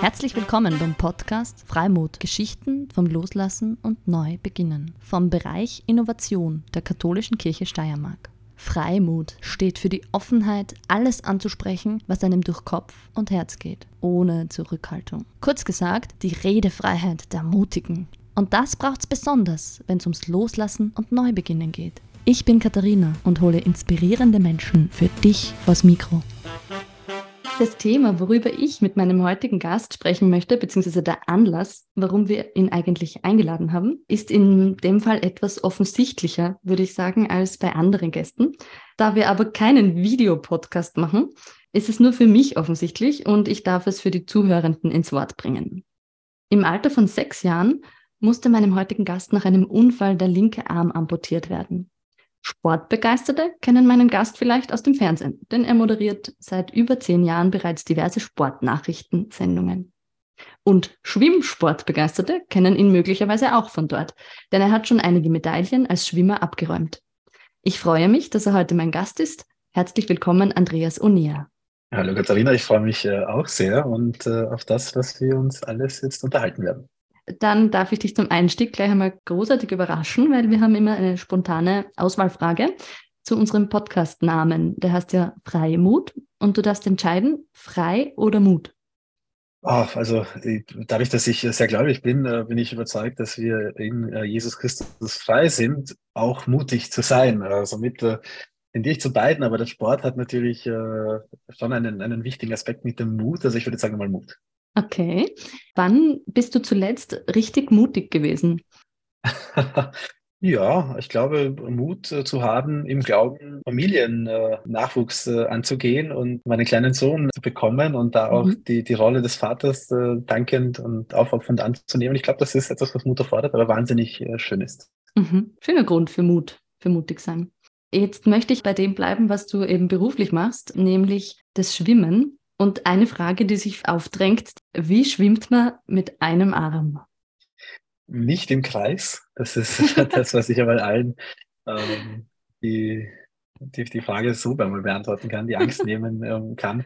Herzlich willkommen beim Podcast Freimut Geschichten vom Loslassen und Neubeginnen vom Bereich Innovation der Katholischen Kirche Steiermark. Freimut steht für die Offenheit, alles anzusprechen, was einem durch Kopf und Herz geht, ohne Zurückhaltung. Kurz gesagt, die Redefreiheit der Mutigen. Und das braucht's besonders, wenn es ums Loslassen und Neubeginnen geht. Ich bin Katharina und hole inspirierende Menschen für dich vors Mikro. Das Thema, worüber ich mit meinem heutigen Gast sprechen möchte, beziehungsweise der Anlass, warum wir ihn eigentlich eingeladen haben, ist in dem Fall etwas offensichtlicher, würde ich sagen, als bei anderen Gästen. Da wir aber keinen Videopodcast machen, ist es nur für mich offensichtlich und ich darf es für die Zuhörenden ins Wort bringen. Im Alter von sechs Jahren musste meinem heutigen Gast nach einem Unfall der linke Arm amputiert werden. Sportbegeisterte kennen meinen Gast vielleicht aus dem Fernsehen, denn er moderiert seit über zehn Jahren bereits diverse Sportnachrichtensendungen. Und Schwimmsportbegeisterte kennen ihn möglicherweise auch von dort, denn er hat schon einige Medaillen als Schwimmer abgeräumt. Ich freue mich, dass er heute mein Gast ist. Herzlich willkommen, Andreas Onia. Hallo Katharina, ich freue mich äh, auch sehr und äh, auf das, was wir uns alles jetzt unterhalten werden dann darf ich dich zum Einstieg gleich einmal großartig überraschen, weil wir haben immer eine spontane Auswahlfrage zu unserem Podcast-Namen. Der heißt ja Freimut und du darfst entscheiden, frei oder Mut. Oh, also dadurch, dass ich sehr gläubig bin, äh, bin ich überzeugt, dass wir in äh, Jesus Christus frei sind, auch mutig zu sein. Somit also tendiere ich zu beiden, aber der Sport hat natürlich schon einen, einen wichtigen Aspekt mit dem Mut. Also ich würde sagen mal Mut. Okay. Wann bist du zuletzt richtig mutig gewesen? Ja, ich glaube, Mut äh, zu haben, im Glauben Familiennachwuchs äh, anzugehen und meinen kleinen Sohn zu bekommen und da auch mhm. die, die Rolle des Vaters äh, dankend und aufopfernd anzunehmen. Ich glaube, das ist etwas, was Mut erfordert, aber wahnsinnig schön ist. Mhm. Schöner Grund für Mut, für mutig sein. Jetzt möchte ich bei dem bleiben, was du eben beruflich machst, nämlich das Schwimmen. Und eine Frage, die sich aufdrängt, wie schwimmt man mit einem Arm? Nicht im Kreis. Das ist das, was ich aber allen ähm, die, die, die Frage so mal beantworten kann, die Angst nehmen ähm, kann.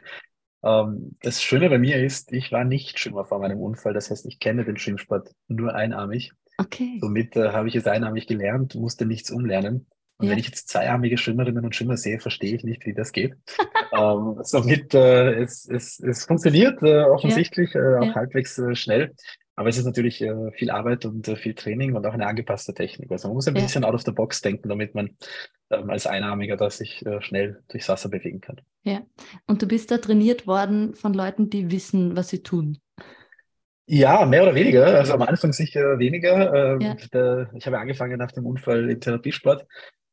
Ähm, das Schöne bei mir ist, ich war nicht Schwimmer vor meinem Unfall. Das heißt, ich kenne den Schwimmsport nur einarmig. Okay. Somit äh, habe ich es einarmig gelernt, musste nichts umlernen. Und ja. wenn ich jetzt zweiarmige Schwimmerinnen und Schwimmer sehe, verstehe ich nicht, wie das geht. ähm, somit, äh, es, es, es funktioniert äh, offensichtlich, ja. äh, auch ja. halbwegs äh, schnell. Aber es ist natürlich äh, viel Arbeit und äh, viel Training und auch eine angepasste Technik. Also man muss ein bisschen out of the box denken, damit man ähm, als Einarmiger da sich schnell durchs Wasser bewegen kann. Ja, und du bist da trainiert worden von Leuten, die wissen, was sie tun. Ja, mehr oder weniger. Also am Anfang sicher weniger. Ähm, ja. Ich habe angefangen nach dem Unfall im Therapiesport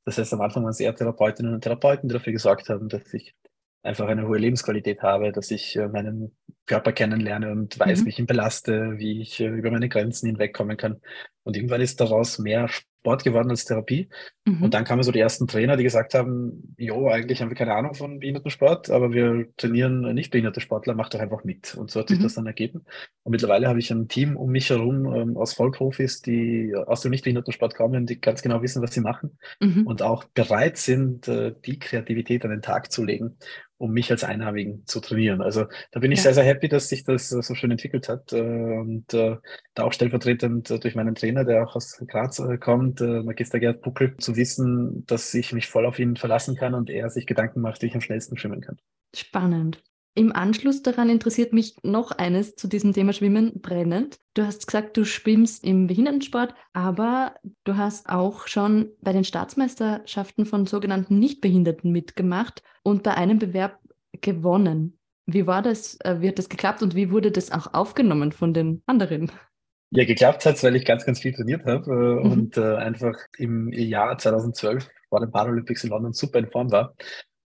das heißt, am Anfang waren es eher Therapeutinnen und Therapeuten, die dafür gesorgt haben, dass ich einfach eine hohe Lebensqualität habe, dass ich äh, meinen Körper kennenlerne und weiß, mhm. wie ich ihn belaste, wie ich äh, über meine Grenzen hinwegkommen kann. Und irgendwann ist daraus mehr Sport geworden als Therapie. Mhm. Und dann kamen so die ersten Trainer, die gesagt haben, jo, eigentlich haben wir keine Ahnung von Behindertensport, aber wir trainieren nicht behinderte Sportler, mach doch einfach mit. Und so hat sich mhm. das dann ergeben. Und mittlerweile habe ich ein Team um mich herum ähm, aus Vollprofis, die aus dem nicht Behindertensport kommen, die ganz genau wissen, was sie machen mhm. und auch bereit sind, äh, die Kreativität an den Tag zu legen um mich als Einarmigen zu trainieren. Also da bin ich ja. sehr, sehr happy, dass sich das so schön entwickelt hat. Äh, und äh, da auch stellvertretend durch meinen Trainer, der auch aus Graz äh, kommt, Magister Gerd Buckel, zu wissen, dass ich mich voll auf ihn verlassen kann und er sich Gedanken macht, wie ich am schnellsten schwimmen kann. Spannend. Im Anschluss daran interessiert mich noch eines zu diesem Thema Schwimmen brennend. Du hast gesagt, du schwimmst im Behindertensport, aber du hast auch schon bei den Staatsmeisterschaften von sogenannten Nichtbehinderten mitgemacht und bei einem Bewerb gewonnen. Wie war das? Äh, wie hat das geklappt und wie wurde das auch aufgenommen von den anderen? Ja, geklappt hat es, weil ich ganz, ganz viel trainiert habe äh, mhm. und äh, einfach im Jahr 2012 vor den Paralympics in London super in Form war.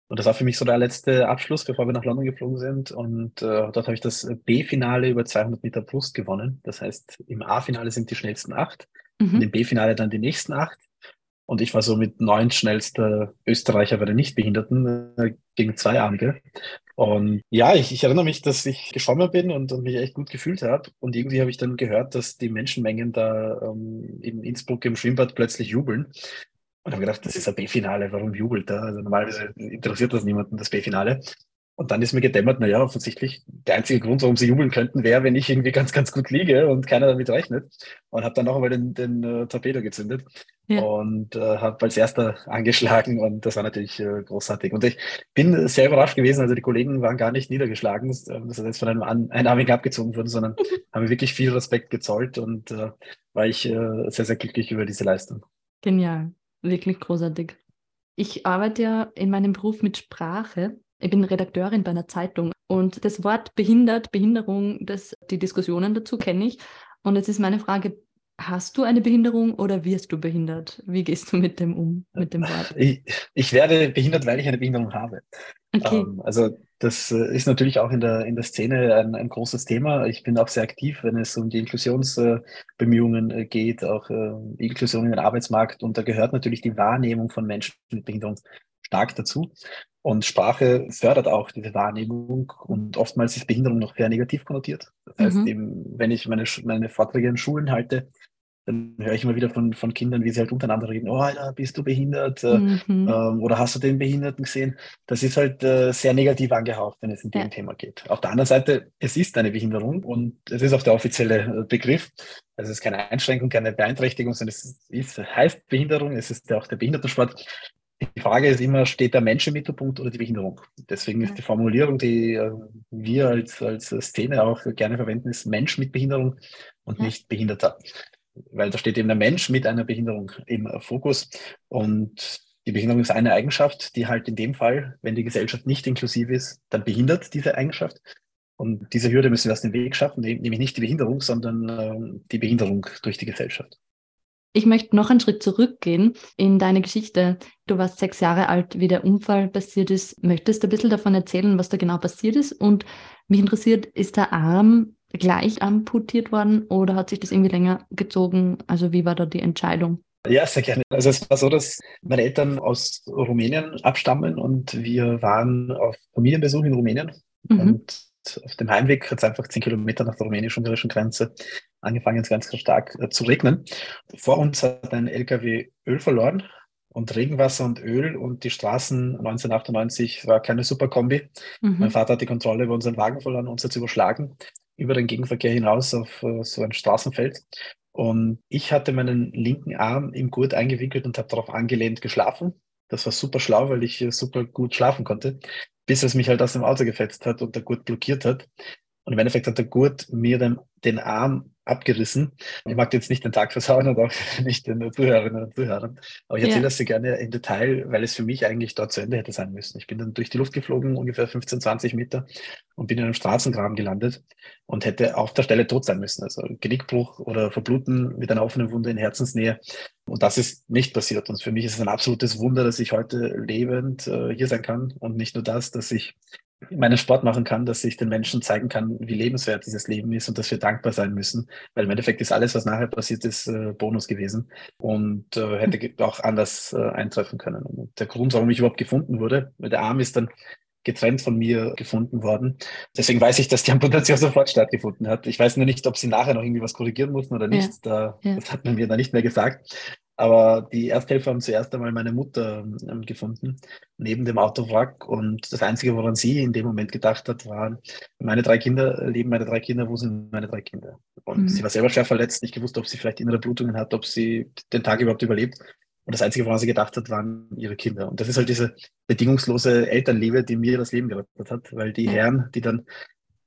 Und das war für mich so der letzte Abschluss, bevor wir nach London geflogen sind. Und äh, dort habe ich das B-Finale über 200 Meter Brust gewonnen. Das heißt, im A-Finale sind die schnellsten acht mhm. und im B-Finale dann die nächsten acht. Und ich war so mit neun schnellster Österreicher bei den Nichtbehinderten äh, gegen zwei Armige. Und ja, ich, ich, erinnere mich, dass ich geschwommen bin und, und mich echt gut gefühlt habe. Und irgendwie habe ich dann gehört, dass die Menschenmengen da ähm, in Innsbruck im Schwimmbad plötzlich jubeln. Und habe gedacht, das ist ein B-Finale, warum jubelt er? Also normalerweise interessiert das niemanden, das B-Finale. Und dann ist mir gedämmert, naja, offensichtlich der einzige Grund, warum sie jubeln könnten, wäre, wenn ich irgendwie ganz, ganz gut liege und keiner damit rechnet. Und habe dann noch einmal den, den uh, Torpedo gezündet ja. und uh, habe als erster angeschlagen und das war natürlich uh, großartig. Und ich bin sehr überrascht gewesen, also die Kollegen waren gar nicht niedergeschlagen, dass das jetzt von einem An Einarmigen abgezogen wurde, sondern haben mir wirklich viel Respekt gezollt und war ich sehr, sehr glücklich über diese Leistung. Genial, wirklich großartig. Ich arbeite ja in meinem Beruf mit Sprache ich bin Redakteurin bei einer Zeitung und das Wort behindert, Behinderung, das, die Diskussionen dazu kenne ich. Und jetzt ist meine Frage, hast du eine Behinderung oder wirst du behindert? Wie gehst du mit dem um, mit dem Wort? Ich, ich werde behindert, weil ich eine Behinderung habe. Okay. Ähm, also das äh, ist natürlich auch in der, in der Szene ein, ein großes Thema. Ich bin auch sehr aktiv, wenn es um die Inklusionsbemühungen äh, geht, auch äh, Inklusion in den Arbeitsmarkt. Und da gehört natürlich die Wahrnehmung von Menschen mit Behinderung stark dazu. Und Sprache fördert auch diese Wahrnehmung und oftmals ist Behinderung noch sehr negativ konnotiert. Das heißt, mhm. eben, wenn ich meine, meine Vorträge in Schulen halte, dann höre ich immer wieder von, von Kindern, wie sie halt untereinander reden, oh Alter, bist du behindert? Äh, mhm. Ähm, oder hast du den Behinderten gesehen? Das ist halt äh, sehr negativ angehaucht, wenn es in dem ja. Thema geht. Auf der anderen Seite, es ist eine Behinderung und es ist auch der offizielle äh, Begriff. Also es ist keine Einschränkung, keine Beeinträchtigung, sondern es ist, heißt Behinderung, es ist ja auch der Behindertensport. Die Frage ist immer, steht der Mensch im Mittelpunkt oder die Behinderung? Deswegen ist die Formulierung, die äh, wir als, als Szene auch gerne verwenden, ist Mensch mit Behinderung und nicht Behinderter. Weil da steht eben der Mensch mit einer Behinderung im Fokus. Und die Behinderung ist eine Eigenschaft, die halt in dem Fall, wenn die Gesellschaft nicht inklusiv ist, dann behindert diese Eigenschaft. Und diese Hürde müssen wir aus dem Weg schaffen, nämlich nicht die Behinderung, sondern äh, die Behinderung durch die Gesellschaft. Ich möchte noch einen Schritt zurückgehen in deine Geschichte. Du warst sechs Jahre alt, wie der Unfall passiert ist. Möchtest du ein bisschen davon erzählen, was da genau passiert ist? Und mich interessiert, ist der Arm gleich amputiert worden oder hat sich das irgendwie länger gezogen? Also wie war da die Entscheidung? Ja, sehr gerne. Also es war so, dass meine Eltern aus Rumänien abstammen und wir waren auf Familienbesuch in Rumänien. Mhm. Und auf dem Heimweg hat es einfach zehn Kilometer nach der rumänischen-ungarischen Grenze angefangen, ganz stark äh, zu regnen. Vor uns hat ein LKW Öl verloren und Regenwasser und Öl und die Straßen 1998 war keine super Kombi. Mhm. Mein Vater hat die Kontrolle über unseren Wagen verloren, uns hat überschlagen, über den Gegenverkehr hinaus auf uh, so ein Straßenfeld. Und ich hatte meinen linken Arm im Gurt eingewickelt und habe darauf angelehnt geschlafen. Das war super schlau, weil ich uh, super gut schlafen konnte, bis es mich halt aus dem Auto gefetzt hat und der Gurt blockiert hat. Und im Endeffekt hat der Gurt mir den, den Arm abgerissen. Ich mag jetzt nicht den Tag versauen und auch nicht den Zuhörerinnen und Zuhörern, aber ich erzähle ja. das sehr gerne im Detail, weil es für mich eigentlich dort zu Ende hätte sein müssen. Ich bin dann durch die Luft geflogen, ungefähr 15, 20 Meter und bin in einem Straßengraben gelandet und hätte auf der Stelle tot sein müssen. Also Genickbruch oder Verbluten mit einer offenen Wunde in Herzensnähe. Und das ist nicht passiert. Und für mich ist es ein absolutes Wunder, dass ich heute lebend äh, hier sein kann und nicht nur das, dass ich meinen Sport machen kann, dass ich den Menschen zeigen kann, wie lebenswert dieses Leben ist und dass wir dankbar sein müssen. Weil im Endeffekt ist alles, was nachher passiert ist, äh, Bonus gewesen und äh, hätte auch anders äh, eintreffen können. Und der Grund, warum ich überhaupt gefunden wurde, weil der Arm ist dann getrennt von mir gefunden worden. Deswegen weiß ich, dass die Amputation sofort stattgefunden hat. Ich weiß nur nicht, ob sie nachher noch irgendwie was korrigieren mussten oder nicht. Ja. Da, ja. Das hat man mir da nicht mehr gesagt. Aber die Ersthelfer haben zuerst einmal meine Mutter ähm, gefunden, neben dem Autowrack. Und das Einzige, woran sie in dem Moment gedacht hat, waren, meine drei Kinder, leben meine drei Kinder, wo sind meine drei Kinder? Und mhm. sie war selber schwer verletzt, nicht gewusst, ob sie vielleicht innere Blutungen hat, ob sie den Tag überhaupt überlebt. Und das Einzige, woran sie gedacht hat, waren ihre Kinder. Und das ist halt diese bedingungslose Elternliebe, die mir das Leben gerettet hat, weil die Herren, die dann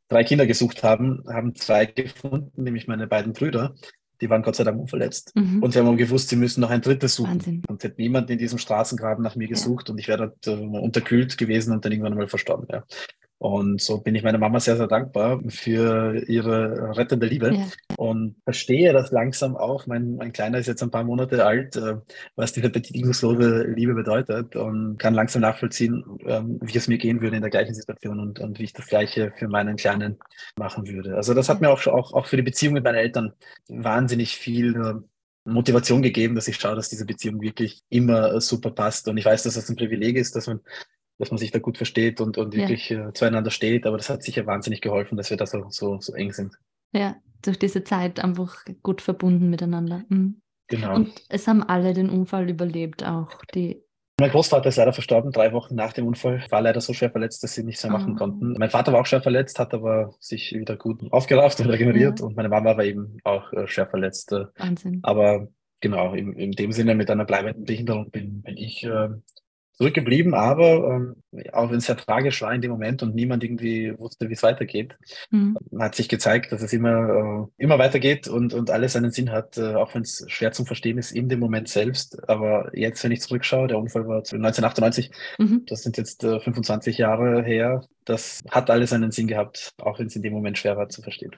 drei Kinder gesucht haben, haben zwei gefunden, nämlich meine beiden Brüder die waren Gott sei Dank unverletzt. Mhm. Und sie haben gewusst, sie müssen noch ein drittes suchen. Wahnsinn. Und hätte niemand in diesem Straßengraben nach mir gesucht ja. und ich wäre dort äh, unterkühlt gewesen und dann irgendwann mal verstorben. Ja. Und so bin ich meiner Mama sehr, sehr dankbar für ihre rettende Liebe ja. und verstehe das langsam auch. Mein, mein Kleiner ist jetzt ein paar Monate alt, äh, was diese bedingungslose Liebe bedeutet und kann langsam nachvollziehen, ähm, wie es mir gehen würde in der gleichen Situation und, und wie ich das Gleiche für meinen Kleinen machen würde. Also das hat mir auch, auch, auch für die Beziehung mit meinen Eltern wahnsinnig viel äh, Motivation gegeben, dass ich schaue, dass diese Beziehung wirklich immer super passt. Und ich weiß, dass das ein Privileg ist, dass man dass man sich da gut versteht und, und wirklich ja. äh, zueinander steht. Aber das hat sicher wahnsinnig geholfen, dass wir da so, so, so eng sind. Ja, durch diese Zeit einfach gut verbunden miteinander. Mhm. Genau. Und es haben alle den Unfall überlebt, auch die Mein Großvater ist leider verstorben, drei Wochen nach dem Unfall. War leider so schwer verletzt, dass sie nichts mehr machen oh. konnten. Mein Vater war auch schwer verletzt, hat aber sich wieder gut aufgerafft und regeneriert. Ja. Und meine Mama war eben auch äh, schwer verletzt. Äh. Wahnsinn. Aber genau, in, in dem Sinne mit einer bleibenden Behinderung bin, bin ich äh, zurückgeblieben, aber ähm, auch wenn es sehr tragisch war in dem Moment und niemand irgendwie wusste, wie es weitergeht, mhm. hat sich gezeigt, dass es immer, äh, immer weitergeht und, und alles seinen Sinn hat, äh, auch wenn es schwer zum Verstehen ist in dem Moment selbst. Aber jetzt, wenn ich zurückschaue, der Unfall war 1998, mhm. das sind jetzt äh, 25 Jahre her, das hat alles einen Sinn gehabt, auch wenn es in dem Moment schwer war zu verstehen.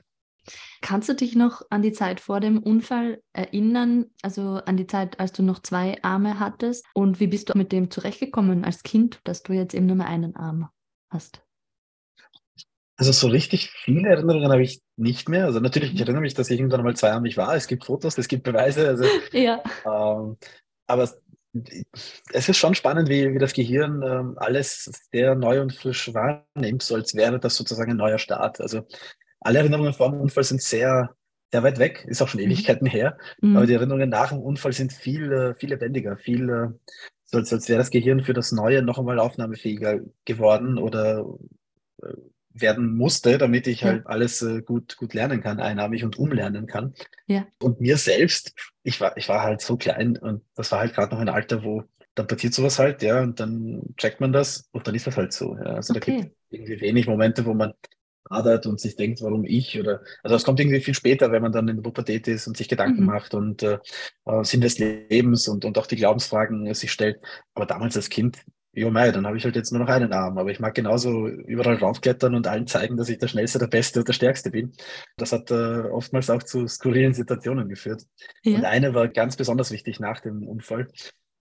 Kannst du dich noch an die Zeit vor dem Unfall erinnern, also an die Zeit, als du noch zwei Arme hattest? Und wie bist du mit dem zurechtgekommen als Kind, dass du jetzt eben nur mehr einen Arm hast? Also so richtig viele Erinnerungen habe ich nicht mehr. Also natürlich, ich erinnere mich, dass ich irgendwann mal zweiarmig war. Es gibt Fotos, es gibt Beweise. Also, ja. Ähm, aber es ist schon spannend, wie, wie das Gehirn ähm, alles sehr neu und frisch wahrnimmt, so als wäre das sozusagen ein neuer Start. Also alle Erinnerungen vor dem Unfall sind sehr, sehr weit weg, ist auch schon mhm. Ewigkeiten her. Mhm. Aber die Erinnerungen nach dem Unfall sind viel, äh, viel lebendiger, viel, äh, so als, als wäre das Gehirn für das Neue noch einmal aufnahmefähiger geworden oder äh, werden musste, damit ich ja. halt alles gut, gut lernen kann, einarmig und umlernen kann. Ja. Und mir selbst, ich war, ich war halt so klein und das war halt gerade noch ein Alter, wo dann passiert sowas halt, ja, und dann checkt man das und dann ist das halt so. Ja. Also okay. da gibt es irgendwie wenig Momente, wo man hadert und sich denkt, warum ich oder also es kommt irgendwie viel später, wenn man dann in der Pubertät ist und sich Gedanken mhm. macht und äh, äh Sinn des Lebens und, und auch die Glaubensfragen sich stellt. Aber damals als Kind, jo mei, dann habe ich halt jetzt nur noch einen Arm. Aber ich mag genauso überall raufklettern und allen zeigen, dass ich der Schnellste, der Beste und der Stärkste bin. Das hat äh, oftmals auch zu skurrilen Situationen geführt. Ja. Und eine war ganz besonders wichtig nach dem Unfall.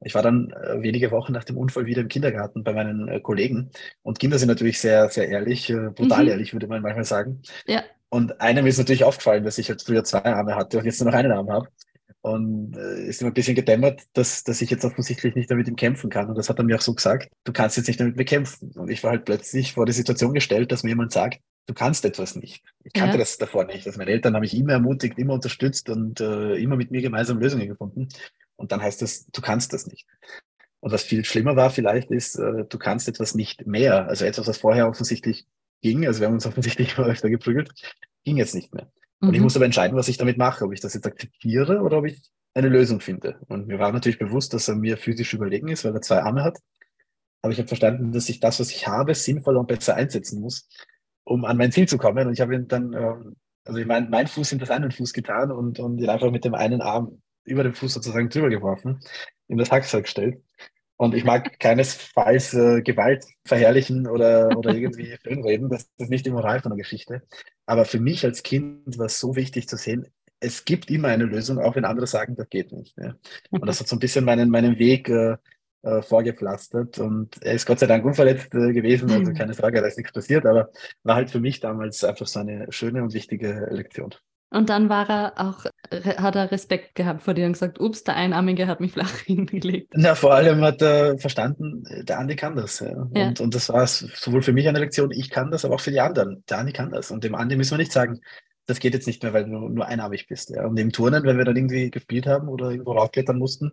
Ich war dann äh, wenige Wochen nach dem Unfall wieder im Kindergarten bei meinen äh, Kollegen. Und Kinder sind natürlich sehr, sehr ehrlich, äh, brutal mhm. ehrlich, würde man manchmal sagen. Ja. Und einem ist natürlich aufgefallen, dass ich halt früher zwei Arme hatte und jetzt nur noch einen Arm habe. Und äh, ist immer ein bisschen gedämmert, dass, dass ich jetzt offensichtlich nicht damit ihm kämpfen kann. Und das hat er mir auch so gesagt, du kannst jetzt nicht damit mir kämpfen. Und ich war halt plötzlich vor die Situation gestellt, dass mir jemand sagt, du kannst etwas nicht. Ich kannte ja. das davor nicht. Also meine Eltern haben mich immer ermutigt, immer unterstützt und äh, immer mit mir gemeinsam Lösungen gefunden. Und dann heißt es, du kannst das nicht. Und was viel schlimmer war vielleicht ist, äh, du kannst etwas nicht mehr. Also etwas, was vorher offensichtlich ging, also wir haben uns offensichtlich öfter geprügelt, ging jetzt nicht mehr. Und mhm. ich muss aber entscheiden, was ich damit mache, ob ich das jetzt akzeptiere oder ob ich eine Lösung finde. Und mir war natürlich bewusst, dass er mir physisch überlegen ist, weil er zwei Arme hat. Aber ich habe verstanden, dass ich das, was ich habe, sinnvoller und besser einsetzen muss, um an mein Ziel zu kommen. Und ich habe ihn dann, ähm, also ich meine, mein Fuß in das einen Fuß getan und, und ihn einfach mit dem einen Arm über den Fuß sozusagen drüber geworfen, in das Hacksack gestellt. Und ich mag keinesfalls äh, Gewalt verherrlichen oder, oder irgendwie schönreden. Das ist nicht die Moral von der Geschichte. Aber für mich als Kind war es so wichtig zu sehen, es gibt immer eine Lösung, auch wenn andere sagen, das geht nicht. Ja. Und das hat so ein bisschen meinen, meinen Weg äh, äh, vorgepflastert. Und er ist Gott sei Dank unverletzt äh, gewesen, also mhm. keine Frage, da ist nichts passiert, aber war halt für mich damals einfach so eine schöne und wichtige Lektion. Und dann war er auch, hat er Respekt gehabt vor dir und gesagt, ups, der Einarmige hat mich flach hingelegt. Na, vor allem hat er verstanden, der Andi kann das. Ja. ja. Und, und das war sowohl für mich eine Lektion, ich kann das, aber auch für die anderen. Der Andi kann das. Und dem Andi müssen wir nicht sagen, das geht jetzt nicht mehr, weil du nur einarmig bist. Ja. Und im Turnen, wenn wir dann irgendwie gespielt haben oder irgendwo raufklettern mussten,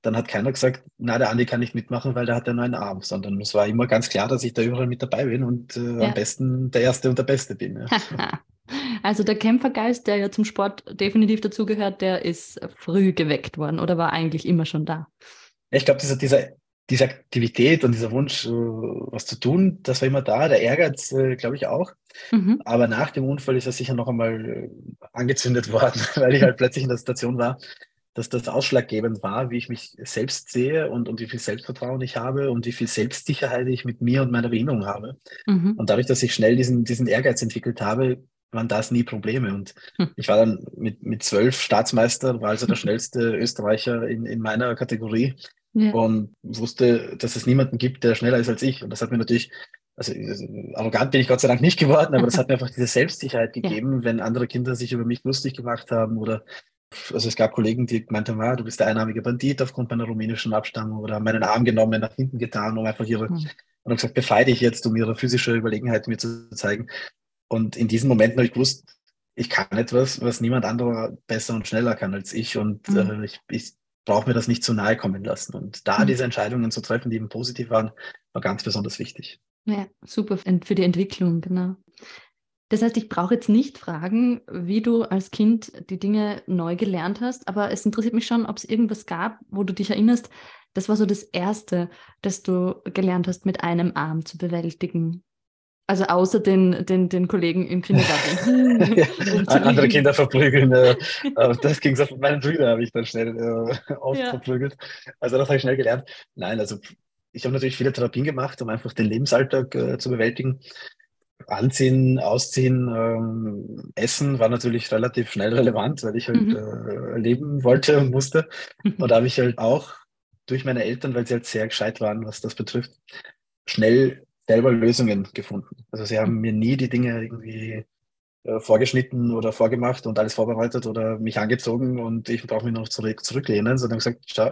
dann hat keiner gesagt, na, der Andi kann nicht mitmachen, weil der hat ja nur einen Arm, sondern es war immer ganz klar, dass ich da überall mit dabei bin und äh, ja. am besten der Erste und der Beste bin. Ja. Also der Kämpfergeist, der ja zum Sport definitiv dazugehört, der ist früh geweckt worden oder war eigentlich immer schon da? Ich glaube, dieser, dieser, diese Aktivität und dieser Wunsch, äh, was zu tun, das war immer da. Der Ehrgeiz, äh, glaube ich, auch. Mhm. Aber nach dem Unfall ist er sicher noch einmal äh, angezündet worden, weil ich halt plötzlich in der Situation war, dass das ausschlaggebend war, wie ich mich selbst sehe und, und wie viel Selbstvertrauen ich habe und wie viel Selbstsicherheit ich mit mir und meiner Behinderung habe. Mhm. Und dadurch, dass ich schnell diesen, diesen Ehrgeiz entwickelt habe, waren das nie Probleme. Und hm. ich war dann mit, mit zwölf Staatsmeister, war also der schnellste Österreicher in, in meiner Kategorie ja. und wusste, dass es niemanden gibt, der schneller ist als ich. Und das hat mir natürlich, also arrogant bin ich Gott sei Dank nicht geworden, aber das hat mir einfach diese Selbstsicherheit gegeben, ja. wenn andere Kinder sich über mich lustig gemacht haben oder also es gab Kollegen, die gemeint haben, ah, du bist der einnahmige Bandit aufgrund meiner rumänischen Abstammung oder haben meinen Arm genommen, nach hinten getan, um einfach ihre, hm. und haben gesagt, befreie dich jetzt, um ihre physische Überlegenheit mir zu zeigen. Und in diesen Momenten habe ich gewusst, ich kann etwas, was niemand anderer besser und schneller kann als ich. Und mhm. äh, ich, ich brauche mir das nicht zu nahe kommen lassen. Und da mhm. diese Entscheidungen zu treffen, die eben positiv waren, war ganz besonders wichtig. Ja, super für die Entwicklung, genau. Das heißt, ich brauche jetzt nicht fragen, wie du als Kind die Dinge neu gelernt hast, aber es interessiert mich schon, ob es irgendwas gab, wo du dich erinnerst, das war so das Erste, das du gelernt hast, mit einem Arm zu bewältigen. Also außer den, den, den Kollegen im Kindergarten. ja, andere Kinder verprügeln. Äh, das ging so mit meinen Brüdern, habe ich dann schnell äh, oft ja. verprügelt. Also das habe ich schnell gelernt. Nein, also ich habe natürlich viele Therapien gemacht, um einfach den Lebensalltag äh, zu bewältigen. Anziehen, Ausziehen, ähm, Essen war natürlich relativ schnell relevant, weil ich halt mhm. äh, leben wollte und musste. Und da habe ich halt auch durch meine Eltern, weil sie halt sehr gescheit waren, was das betrifft, schnell selber Lösungen gefunden. Also sie haben mir nie die Dinge irgendwie äh, vorgeschnitten oder vorgemacht und alles vorbereitet oder mich angezogen und ich brauche mich noch zurück, zurücklehnen, sondern gesagt, schau,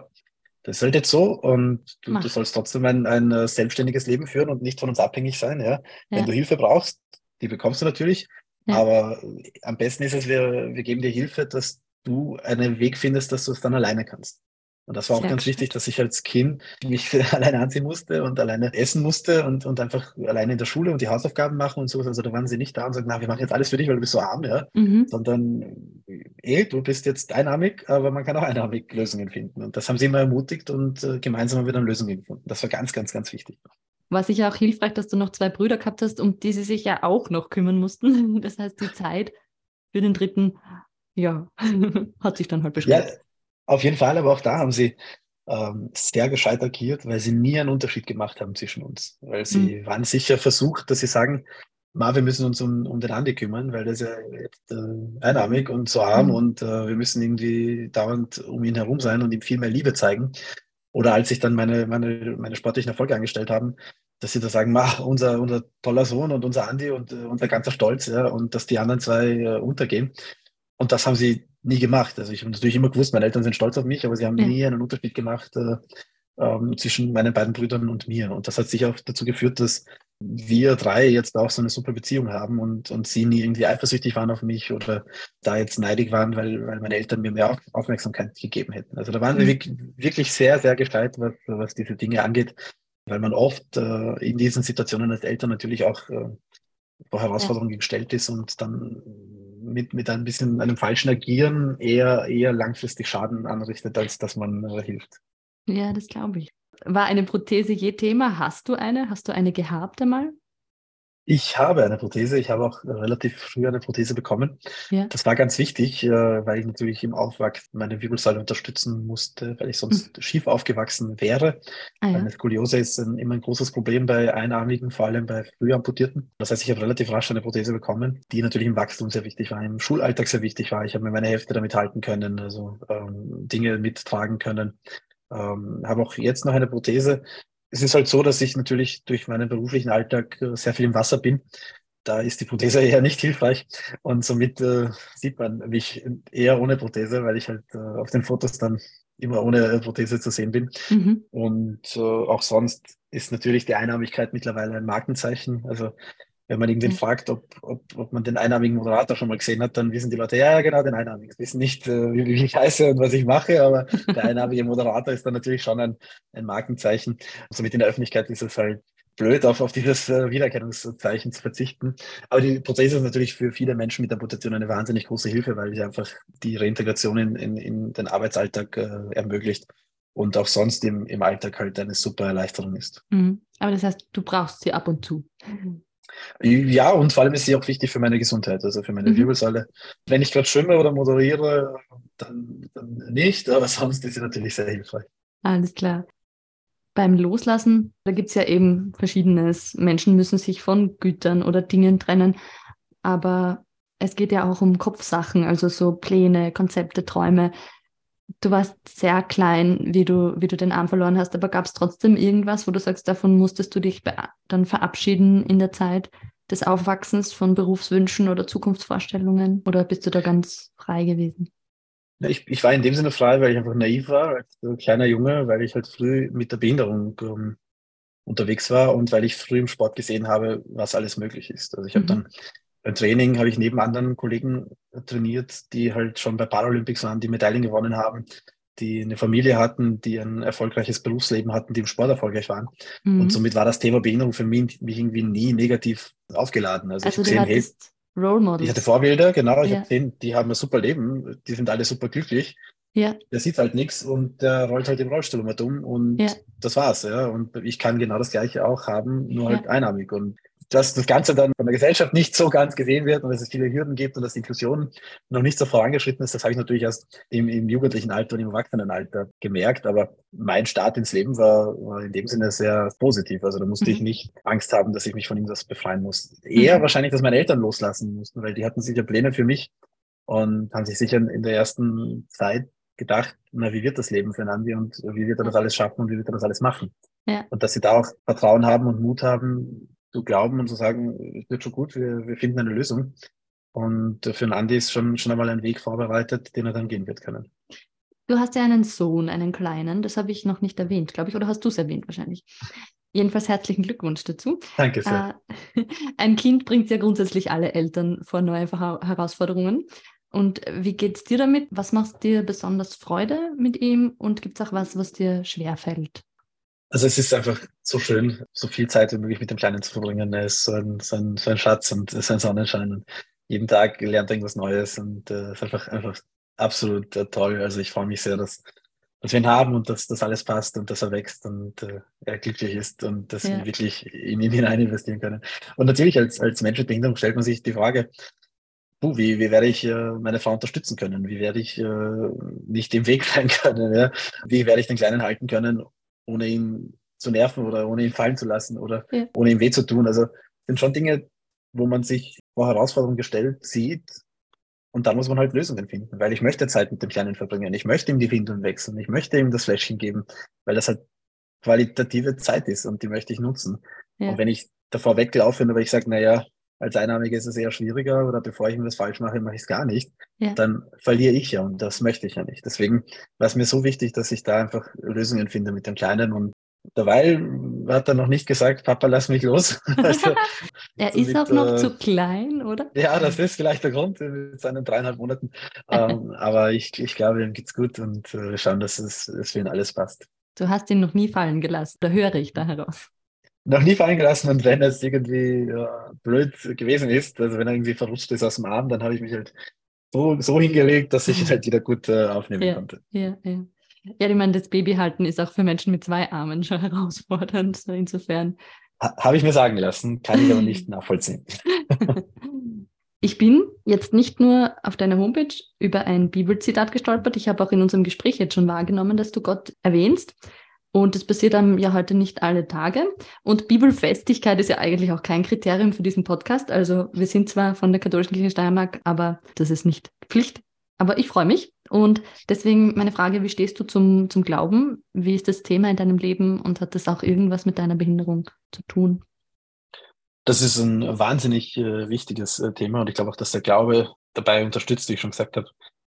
das ist halt jetzt so und du, du sollst trotzdem ein, ein äh, selbstständiges Leben führen und nicht von uns abhängig sein. Ja? ja. Wenn du Hilfe brauchst, die bekommst du natürlich, ja. aber am besten ist es, wir, wir geben dir Hilfe, dass du einen Weg findest, dass du es dann alleine kannst. Und das war auch Sehr ganz wichtig, dass ich als Kind mich alleine anziehen musste und alleine essen musste und, und einfach alleine in der Schule und die Hausaufgaben machen und so. Also da waren sie nicht da und sagen, na, wir machen jetzt alles für dich, weil du bist so arm, ja. Mhm. Sondern, eh, du bist jetzt einarmig, aber man kann auch einarmig Lösungen finden. Und das haben sie immer ermutigt und äh, gemeinsam haben wir dann Lösungen gefunden. Das war ganz, ganz, ganz wichtig. War sicher auch hilfreich, dass du noch zwei Brüder gehabt hast, um die sie sich ja auch noch kümmern mussten. Das heißt, die Zeit für den dritten, ja, hat sich dann halt beschränkt. Ja, auf jeden Fall, aber auch da haben sie ähm, sehr gescheit agiert, weil sie nie einen Unterschied gemacht haben zwischen uns. Weil sie mhm. waren sicher versucht, dass sie sagen, Ma, wir müssen uns um, um den Andi kümmern, weil der ist ja jetzt äh, einarmig und so arm mhm. und äh, wir müssen irgendwie dauernd um ihn herum sein und ihm viel mehr Liebe zeigen. Oder als sich dann meine, meine, meine sportlichen Erfolge angestellt haben, dass sie da sagen, Ma, unser, unser toller Sohn und unser Andi und äh, unser ganzer Stolz, ja, und dass die anderen zwei äh, untergehen. Und das haben sie nie gemacht. Also ich habe natürlich immer gewusst, meine Eltern sind stolz auf mich, aber sie haben ja. nie einen Unterschied gemacht äh, ähm, zwischen meinen beiden Brüdern und mir. Und das hat sich auch dazu geführt, dass wir drei jetzt auch so eine super Beziehung haben und, und sie nie irgendwie eifersüchtig waren auf mich oder da jetzt neidig waren, weil, weil meine Eltern mir mehr Aufmerksamkeit gegeben hätten. Also da waren mhm. wir wirklich sehr, sehr gescheit, was, was diese Dinge angeht, weil man oft äh, in diesen Situationen als Eltern natürlich auch äh, vor Herausforderungen ja. gestellt ist und dann mit, mit ein bisschen einem falschen Agieren eher, eher langfristig Schaden anrichtet, als dass man äh, hilft. Ja, das glaube ich. War eine Prothese je Thema? Hast du eine? Hast du eine gehabt einmal? Ich habe eine Prothese. Ich habe auch relativ früh eine Prothese bekommen. Ja. Das war ganz wichtig, äh, weil ich natürlich im Aufwachsen meine Wirbelsäule unterstützen musste, weil ich sonst mhm. schief aufgewachsen wäre. Ah, ja. Eine Skoliose ist ein, immer ein großes Problem bei Einarmigen, vor allem bei früh amputierten. Das heißt, ich habe relativ rasch eine Prothese bekommen, die natürlich im Wachstum sehr wichtig war, im Schulalltag sehr wichtig war. Ich habe mir meine Hälfte damit halten können, also ähm, Dinge mittragen können. Ähm, habe auch jetzt noch eine Prothese, es ist halt so, dass ich natürlich durch meinen beruflichen Alltag äh, sehr viel im Wasser bin. Da ist die Prothese eher nicht hilfreich und somit äh, sieht man mich eher ohne Prothese, weil ich halt äh, auf den Fotos dann immer ohne Prothese zu sehen bin. Mhm. Und äh, auch sonst ist natürlich die Einarmigkeit mittlerweile ein Markenzeichen. Also wenn man irgendwen mhm. fragt, ob, ob, ob man den einarmigen Moderator schon mal gesehen hat, dann wissen die Leute, ja, genau, den einarmigen. Sie wissen nicht, äh, wie, wie, ich heiße und was ich mache, aber der einarmige Moderator ist dann natürlich schon ein, ein Markenzeichen. Somit in der Öffentlichkeit ist es halt blöd, auf, auf dieses äh, Wiedererkennungszeichen zu verzichten. Aber die Prothese ist natürlich für viele Menschen mit Amputation eine wahnsinnig große Hilfe, weil sie einfach die Reintegration in, in, in den Arbeitsalltag äh, ermöglicht und auch sonst im, im Alltag halt eine super Erleichterung ist. Mhm. Aber das heißt, du brauchst sie ab und zu. Ja, und vor allem ist sie auch wichtig für meine Gesundheit, also für meine mhm. Wirbelsäule. Wenn ich gerade schwimme oder moderiere, dann, dann nicht, aber sonst ist sie natürlich sehr hilfreich. Alles klar. Beim Loslassen, da gibt es ja eben verschiedenes. Menschen müssen sich von Gütern oder Dingen trennen, aber es geht ja auch um Kopfsachen, also so Pläne, Konzepte, Träume du warst sehr klein, wie du, wie du den Arm verloren hast, aber gab es trotzdem irgendwas, wo du sagst, davon musstest du dich dann verabschieden in der Zeit des Aufwachsens von Berufswünschen oder Zukunftsvorstellungen? Oder bist du da ganz frei gewesen? Ich, ich war in dem Sinne frei, weil ich einfach naiv war, als kleiner Junge, weil ich halt früh mit der Behinderung ähm, unterwegs war und weil ich früh im Sport gesehen habe, was alles möglich ist. Also ich mhm. habe dann beim Training habe ich neben anderen Kollegen trainiert, die halt schon bei Paralympics waren, die Medaillen gewonnen haben. die eine Familie hatten, die ein erfolgreiches Berufsleben hatten, die im Sport erfolgreich waren. Mhm. Und somit war das Thema Behinderung für mich, mich irgendwie nie negativ aufgeladen. Also, also ich gesehen, hey, Role Models. Ich hatte Vorbilder, genau. Ich ja. habe gesehen, die haben ein super Leben, die sind alle super glücklich. Ja. Der sieht halt nichts und der rollt halt im Rollstuhl immer dumm und ja. das war's, ja. Und ich kann genau das Gleiche auch haben, nur halt einarmig. Und dass das Ganze dann von der Gesellschaft nicht so ganz gesehen wird und dass es viele Hürden gibt und dass die Inklusion noch nicht so vorangeschritten ist, das habe ich natürlich erst im, im jugendlichen Alter und im Erwachsenenalter gemerkt. Aber mein Start ins Leben war, war in dem Sinne sehr positiv. Also da musste mhm. ich nicht Angst haben, dass ich mich von irgendwas befreien muss. Eher mhm. wahrscheinlich, dass meine Eltern loslassen mussten, weil die hatten sicher Pläne für mich und haben sich sicher in der ersten Zeit gedacht, na, wie wird das Leben für Nandi und wie wird er das alles schaffen und wie wird er das alles machen? Ja. Und dass sie da auch Vertrauen haben und Mut haben, zu glauben und zu sagen, es wird schon gut, wir, wir finden eine Lösung. Und für den Andi ist schon, schon einmal ein Weg vorbereitet, den er dann gehen wird können. Du hast ja einen Sohn, einen kleinen, das habe ich noch nicht erwähnt, glaube ich, oder hast du es erwähnt wahrscheinlich? Jedenfalls herzlichen Glückwunsch dazu. Danke sehr. Äh, ein Kind bringt ja grundsätzlich alle Eltern vor neue Herausforderungen. Und wie geht es dir damit? Was macht dir besonders Freude mit ihm? Und gibt es auch was, was dir schwerfällt? Also es ist einfach so schön, so viel Zeit wie möglich mit dem Kleinen zu verbringen. Er ist so ein, so ein, so ein Schatz und ist ein Sonnenschein. Und jeden Tag lernt er irgendwas Neues und äh, ist einfach, einfach absolut äh, toll. Also ich freue mich sehr, dass, dass wir ihn haben und dass das alles passt und dass er wächst und äh, er glücklich ist und dass ja. wir wirklich in ihn hinein investieren können. Und natürlich als, als Mensch mit Behinderung stellt man sich die Frage, puh, wie, wie werde ich äh, meine Frau unterstützen können? Wie werde ich äh, nicht im Weg sein können? Ja? Wie werde ich den Kleinen halten können, ohne ihn zu nerven oder ohne ihn fallen zu lassen oder ja. ohne ihm weh zu tun. Also sind schon Dinge, wo man sich vor Herausforderungen gestellt sieht und dann muss man halt Lösungen finden, weil ich möchte Zeit mit dem Kleinen verbringen. Ich möchte ihm die Windeln wechseln. Ich möchte ihm das Fläschchen geben, weil das halt qualitative Zeit ist und die möchte ich nutzen. Ja. Und wenn ich davor weglaufe, aber ich sage, naja, als Einnahmige ist es eher schwieriger oder bevor ich mir das falsch mache, mache ich es gar nicht, ja. dann verliere ich ja und das möchte ich ja nicht. Deswegen war es mir so wichtig, dass ich da einfach Lösungen finde mit dem Kleinen und Derweil hat er noch nicht gesagt, Papa, lass mich los. also, er ist auch noch äh, zu klein, oder? Ja, das ist vielleicht der Grund mit seinen dreieinhalb Monaten. ähm, aber ich, ich glaube, ihm geht's gut und äh, wir schauen, dass es dass für ihn alles passt. Du hast ihn noch nie fallen gelassen, da höre ich da heraus noch nie fallen gelassen und wenn es irgendwie ja, blöd gewesen ist, also wenn er irgendwie verrutscht ist aus dem Arm, dann habe ich mich halt so, so hingelegt, dass ich halt wieder gut äh, aufnehmen ja, konnte. Ja, ja. Ja, ich meine, das Babyhalten ist auch für Menschen mit zwei Armen schon herausfordernd, so insofern. Ha, habe ich mir sagen lassen, kann ich aber nicht nachvollziehen. Ich bin jetzt nicht nur auf deiner Homepage über ein Bibelzitat gestolpert, ich habe auch in unserem Gespräch jetzt schon wahrgenommen, dass du Gott erwähnst. Und das passiert einem ja heute nicht alle Tage. Und Bibelfestigkeit ist ja eigentlich auch kein Kriterium für diesen Podcast. Also wir sind zwar von der katholischen Kirche Steiermark, aber das ist nicht Pflicht. Aber ich freue mich. Und deswegen meine Frage, wie stehst du zum, zum Glauben? Wie ist das Thema in deinem Leben und hat das auch irgendwas mit deiner Behinderung zu tun? Das ist ein wahnsinnig äh, wichtiges äh, Thema und ich glaube auch, dass der Glaube dabei unterstützt, wie ich schon gesagt habe,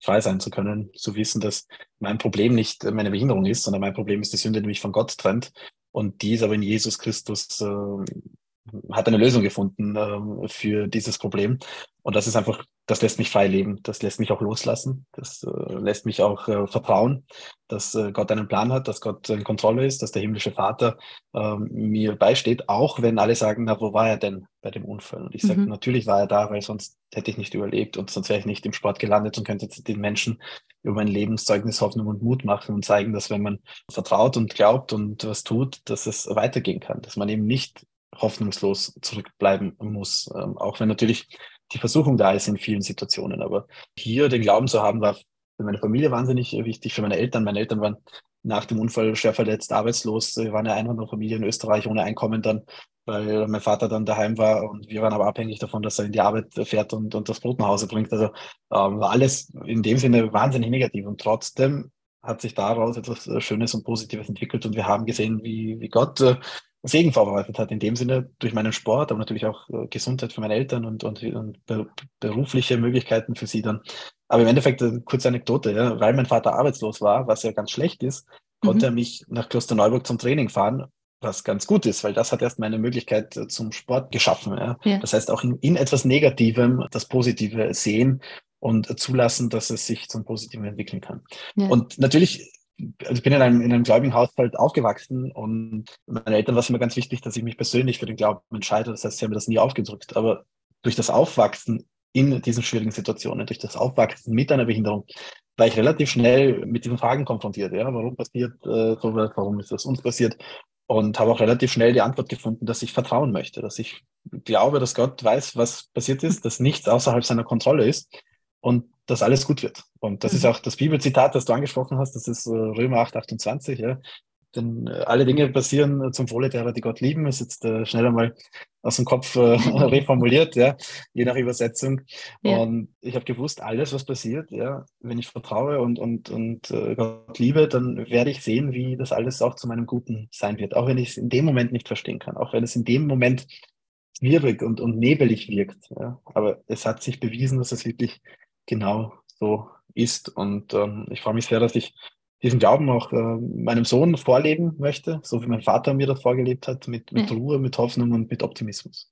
frei sein zu können, zu wissen, dass mein Problem nicht meine Behinderung ist, sondern mein Problem ist die Sünde, die mich von Gott trennt. Und die ist aber in Jesus Christus, äh, hat eine Lösung gefunden äh, für dieses Problem. Und das ist einfach, das lässt mich frei leben, das lässt mich auch loslassen, das äh, lässt mich auch äh, vertrauen, dass äh, Gott einen Plan hat, dass Gott in Kontrolle ist, dass der himmlische Vater ähm, mir beisteht, auch wenn alle sagen, na, wo war er denn bei dem Unfall? Und ich sage, mhm. natürlich war er da, weil sonst hätte ich nicht überlebt und sonst wäre ich nicht im Sport gelandet und könnte den Menschen über mein Lebenszeugnis Hoffnung und Mut machen und zeigen, dass wenn man vertraut und glaubt und was tut, dass es weitergehen kann, dass man eben nicht hoffnungslos zurückbleiben muss, ähm, auch wenn natürlich die Versuchung da ist in vielen Situationen. Aber hier den Glauben zu haben, war für meine Familie wahnsinnig wichtig, für meine Eltern. Meine Eltern waren nach dem Unfall schwer verletzt, arbeitslos. Wir waren eine Einwandererfamilie in Österreich ohne Einkommen dann, weil mein Vater dann daheim war und wir waren aber abhängig davon, dass er in die Arbeit fährt und, und das Brot nach Hause bringt. Also ähm, war alles in dem Sinne wahnsinnig negativ und trotzdem hat sich daraus etwas Schönes und Positives entwickelt und wir haben gesehen, wie, wie Gott äh, Segen vorbereitet hat. In dem Sinne durch meinen Sport, aber natürlich auch äh, Gesundheit für meine Eltern und, und, und berufliche Möglichkeiten für sie dann. Aber im Endeffekt, eine äh, kurze Anekdote, ja, weil mein Vater arbeitslos war, was ja ganz schlecht ist, konnte mhm. er mich nach Klosterneuburg zum Training fahren, was ganz gut ist, weil das hat erst meine Möglichkeit äh, zum Sport geschaffen. Ja. ja. Das heißt, auch in, in etwas Negativem das Positive sehen und zulassen, dass es sich zum Positiven entwickeln kann. Ja. Und natürlich also ich bin in einem, in einem gläubigen Haushalt aufgewachsen und meinen Eltern war es immer ganz wichtig, dass ich mich persönlich für den Glauben entscheide. Das heißt, sie haben mir das nie aufgedrückt. Aber durch das Aufwachsen in diesen schwierigen Situationen, durch das Aufwachsen mit einer Behinderung, war ich relativ schnell mit diesen Fragen konfrontiert. Ja, warum passiert äh, sowas? Warum ist das uns passiert? Und habe auch relativ schnell die Antwort gefunden, dass ich vertrauen möchte, dass ich glaube, dass Gott weiß, was passiert ist, dass nichts außerhalb seiner Kontrolle ist und dass alles gut wird. Und das mhm. ist auch das Bibelzitat, das du angesprochen hast, das ist äh, Römer 8, 28, ja. Denn äh, alle Dinge passieren zum Wohle derer, die Gott lieben. Ist jetzt äh, schnell einmal aus dem Kopf äh, reformuliert, ja, je nach Übersetzung. Ja. Und ich habe gewusst, alles, was passiert, ja, wenn ich vertraue und, und, und äh, Gott liebe, dann werde ich sehen, wie das alles auch zu meinem Guten sein wird. Auch wenn ich es in dem Moment nicht verstehen kann, auch wenn es in dem Moment schwierig und, und nebelig wirkt. Ja. Aber es hat sich bewiesen, dass es wirklich genau so ist. Und ähm, ich freue mich sehr, dass ich diesen Glauben auch äh, meinem Sohn vorleben möchte, so wie mein Vater mir das vorgelebt hat, mit, mit ja. Ruhe, mit Hoffnung und mit Optimismus.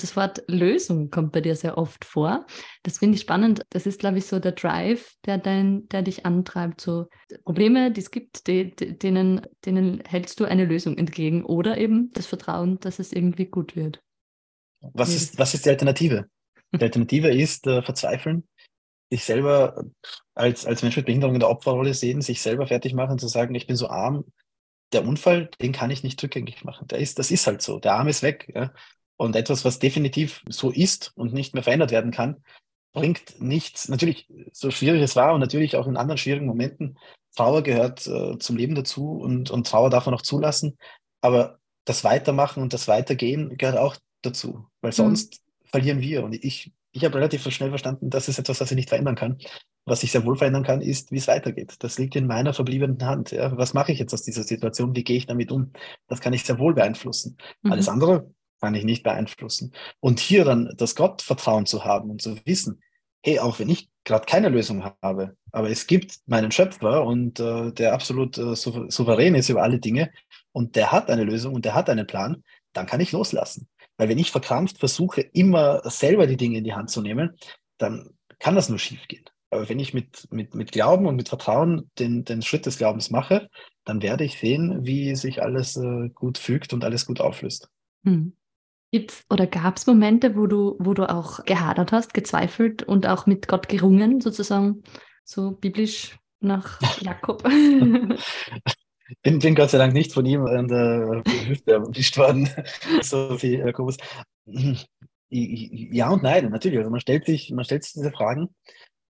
Das Wort Lösung kommt bei dir sehr oft vor. Das finde ich spannend. Das ist, glaube ich, so der Drive, der, dein, der dich antreibt. So Probleme, die es gibt, die, die, denen, denen hältst du eine Lösung entgegen oder eben das Vertrauen, dass es irgendwie gut wird. Was ist, was ist die Alternative? Die Alternative ist äh, verzweifeln, sich selber als, als Mensch mit Behinderung in der Opferrolle sehen, sich selber fertig machen, zu sagen, ich bin so arm, der Unfall, den kann ich nicht rückgängig machen. Der ist, das ist halt so. Der Arm ist weg. Ja? Und etwas, was definitiv so ist und nicht mehr verändert werden kann, bringt nichts. Natürlich, so schwierig es war und natürlich auch in anderen schwierigen Momenten, Trauer gehört äh, zum Leben dazu und, und Trauer darf man auch zulassen. Aber das Weitermachen und das Weitergehen gehört auch dazu, weil mhm. sonst mhm. verlieren wir. Und ich ich habe relativ schnell verstanden, das ist etwas, was ich nicht verändern kann. Was ich sehr wohl verändern kann, ist, wie es weitergeht. Das liegt in meiner verbliebenen Hand. Ja. Was mache ich jetzt aus dieser Situation? Wie gehe ich damit um? Das kann ich sehr wohl beeinflussen. Mhm. Alles andere kann ich nicht beeinflussen. Und hier dann das Gottvertrauen zu haben und zu wissen, hey, auch wenn ich gerade keine Lösung habe, aber es gibt meinen Schöpfer und äh, der absolut äh, souverän ist über alle Dinge und der hat eine Lösung und der hat einen Plan, dann kann ich loslassen. Weil wenn ich verkrampft versuche, immer selber die Dinge in die Hand zu nehmen, dann kann das nur schief gehen. Aber wenn ich mit, mit, mit Glauben und mit Vertrauen den, den Schritt des Glaubens mache, dann werde ich sehen, wie sich alles äh, gut fügt und alles gut auflöst. Hm. Gibt's oder gab es Momente, wo du, wo du auch gehadert hast, gezweifelt und auch mit Gott gerungen, sozusagen so biblisch nach Jakob? bin, bin Gott sei Dank nicht von ihm an der Hüfte erwischt worden, so wie Jakobus. Ja und nein, natürlich. Also man stellt sich, man stellt sich diese Fragen,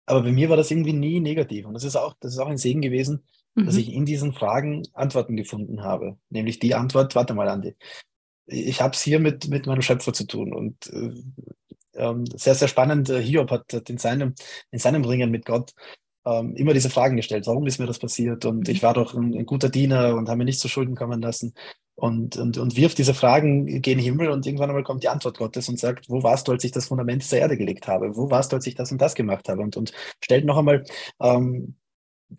aber bei mir war das irgendwie nie negativ. Und das ist auch, das ist auch ein Segen gewesen, mhm. dass ich in diesen Fragen Antworten gefunden habe. Nämlich die Antwort, warte mal, Andi. Ich habe es hier mit, mit meinem Schöpfer zu tun. Und äh, ähm, sehr, sehr spannend, äh, Hiob hat, hat in, seinem, in seinem Ringen mit Gott ähm, immer diese Fragen gestellt, warum ist mir das passiert? Und ich war doch ein, ein guter Diener und habe mir nicht zu Schulden kommen lassen. Und, und, und wirft diese Fragen gen Himmel und irgendwann einmal kommt die Antwort Gottes und sagt, wo warst du, als ich das Fundament zur Erde gelegt habe? Wo warst du, als ich das und das gemacht habe? Und, und stellt noch einmal ähm,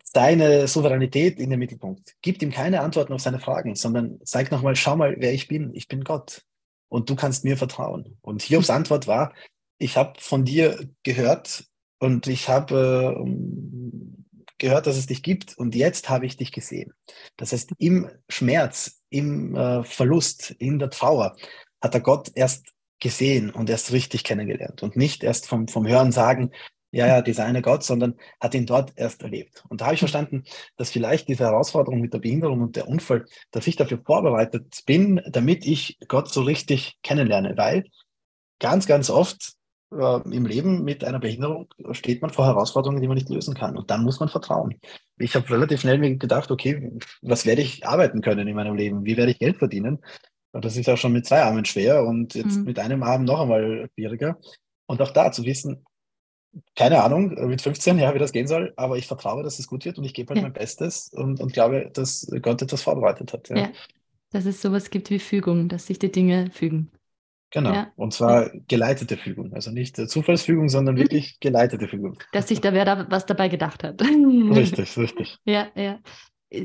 seine Souveränität in den Mittelpunkt. Gibt ihm keine Antworten auf seine Fragen, sondern zeigt nochmal, schau mal, wer ich bin. Ich bin Gott. Und du kannst mir vertrauen. Und Hiobs Antwort war, ich habe von dir gehört, und ich habe ähm, gehört, dass es dich gibt und jetzt habe ich dich gesehen. Das heißt, im Schmerz, im äh, Verlust, in der Trauer hat er Gott erst gesehen und erst richtig kennengelernt und nicht erst vom, vom Hören sagen, ja, ja, dieser eine Gott, sondern hat ihn dort erst erlebt. Und da habe ich verstanden, dass vielleicht diese Herausforderung mit der Behinderung und der Unfall, dass ich dafür vorbereitet bin, damit ich Gott so richtig kennenlerne, weil ganz, ganz oft äh, im Leben mit einer Behinderung steht man vor Herausforderungen, die man nicht lösen kann. Und dann muss man vertrauen. Ich habe relativ schnell mir gedacht, okay, was werde ich arbeiten können in meinem Leben? Wie werde ich Geld verdienen? Und das ist ja schon mit zwei Armen schwer und jetzt mhm. mit einem Arm noch einmal schwieriger. Und auch da zu wissen, keine Ahnung, mit 15, ja, wie das gehen soll, aber ich vertraue, dass es gut wird und ich gebe halt ja. mein Bestes und, und glaube, dass Gott etwas vorbereitet hat. Ja. ja. Dass es sowas gibt wie Fügung, dass sich die Dinge fügen. Genau. Ja. Und zwar geleitete Fügung. Also nicht Zufallsfügung, sondern mhm. wirklich geleitete Fügung. Dass sich da wer da was dabei gedacht hat. Richtig, richtig. Ja, ja.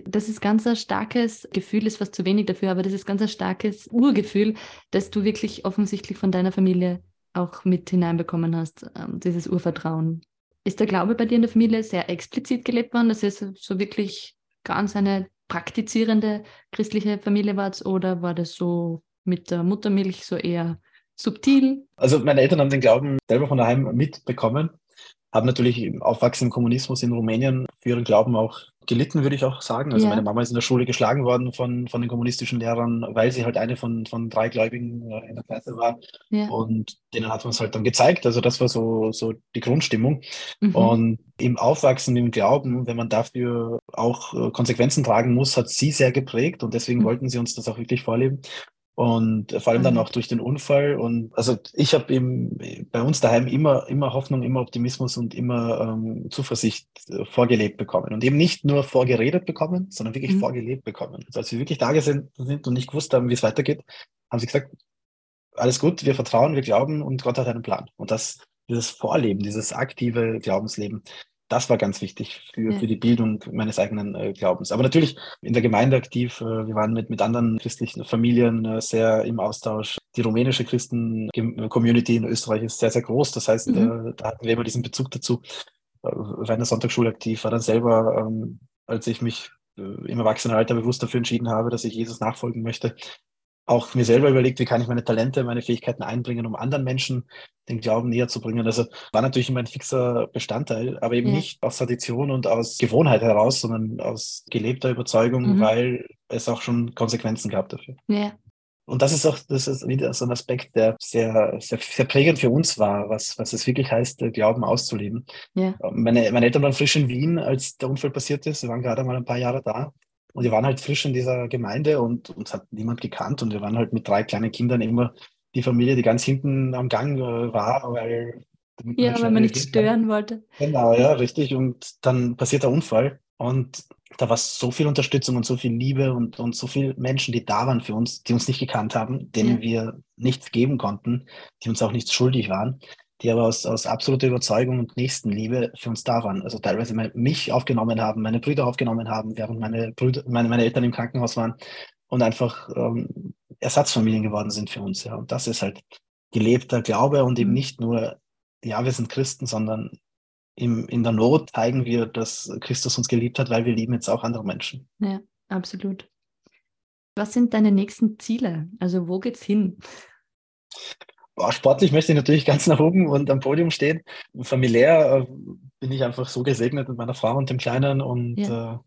Das ist ganz ein starkes Gefühl, ist fast zu wenig dafür, aber das ist ganz ein starkes Urgefühl, dass du wirklich offensichtlich von deiner Familie auch mit hineinbekommen hast, ähm, dieses Urvertrauen. Ist der Glaube bei dir in der Familie sehr explizit gelebt worden, dass ihr so wirklich ganz eine praktizierende christliche Familie wart oder war das so mit der Muttermilch so eher subtil? Also meine Eltern haben den Glauben selber von daheim mitbekommen, haben natürlich im Aufwachsen im Kommunismus in Rumänien für ihren Glauben auch gelitten, würde ich auch sagen. Also ja. meine Mama ist in der Schule geschlagen worden von, von den kommunistischen Lehrern, weil sie halt eine von, von drei Gläubigen äh, in der Klasse war. Ja. Und denen hat man es halt dann gezeigt. Also das war so, so die Grundstimmung. Mhm. Und im Aufwachsen, im Glauben, wenn man dafür auch äh, Konsequenzen tragen muss, hat sie sehr geprägt. Und deswegen mhm. wollten sie uns das auch wirklich vorleben. Und vor allem dann mhm. auch durch den Unfall. Und also ich habe bei uns daheim immer, immer Hoffnung, immer Optimismus und immer ähm, Zuversicht äh, vorgelebt bekommen. Und eben nicht nur vorgeredet bekommen, sondern wirklich mhm. vorgelebt bekommen. Also als wir wirklich da sind, sind und nicht gewusst haben, wie es weitergeht, haben sie gesagt, alles gut, wir vertrauen, wir glauben und Gott hat einen Plan. Und das, dieses Vorleben, dieses aktive Glaubensleben, das war ganz wichtig für, ja. für die Bildung meines eigenen äh, Glaubens. Aber natürlich in der Gemeinde aktiv. Äh, wir waren mit, mit anderen christlichen Familien äh, sehr im Austausch. Die rumänische Christen-Community in Österreich ist sehr, sehr groß. Das heißt, mhm. Äh, da hatten wir immer diesen Bezug dazu. Äh, war in der Sonntagsschule aktiv, war dann selber, ähm, als ich mich äh, im Erwachsenenalter bewusst dafür entschieden habe, dass ich Jesus nachfolgen möchte, auch mir selber überlegt, wie kann ich meine Talente, meine Fähigkeiten einbringen, um anderen Menschen den Glauben näher zu bringen. Also war natürlich immer ein fixer Bestandteil, aber eben ja. nicht aus Tradition und aus Gewohnheit heraus, sondern aus gelebter Überzeugung, mhm. weil es auch schon Konsequenzen gab dafür. Ja. Und das ist auch, das ist wieder so ein Aspekt, der sehr, sehr, sehr prägend für uns war, was, was es wirklich heißt, Glauben auszuleben. Ja. Meine, meine Eltern waren frisch in Wien, als der Unfall passiert ist. Sie waren gerade mal ein paar Jahre da. Und wir waren halt frisch in dieser Gemeinde und uns hat niemand gekannt und wir waren halt mit drei kleinen Kindern immer die Familie, die ganz hinten am Gang äh, war, weil ja, weil man nicht stören kann. wollte. Genau, ja, richtig. Und dann passiert der Unfall und da war so viel Unterstützung und so viel Liebe und, und so viele Menschen, die da waren für uns, die uns nicht gekannt haben, denen ja. wir nichts geben konnten, die uns auch nichts schuldig waren die aber aus, aus absoluter Überzeugung und Nächstenliebe für uns da waren. Also teilweise mich aufgenommen haben, meine Brüder aufgenommen haben, während meine, Brüder, meine, meine Eltern im Krankenhaus waren und einfach ähm, Ersatzfamilien geworden sind für uns. Ja. Und das ist halt gelebter Glaube und eben mhm. nicht nur, ja, wir sind Christen, sondern im, in der Not zeigen wir, dass Christus uns geliebt hat, weil wir lieben jetzt auch andere Menschen. Ja, absolut. Was sind deine nächsten Ziele? Also wo geht's hin? Sportlich möchte ich natürlich ganz nach oben und am Podium stehen. Familiär äh, bin ich einfach so gesegnet mit meiner Frau und dem Kleinen und, ja.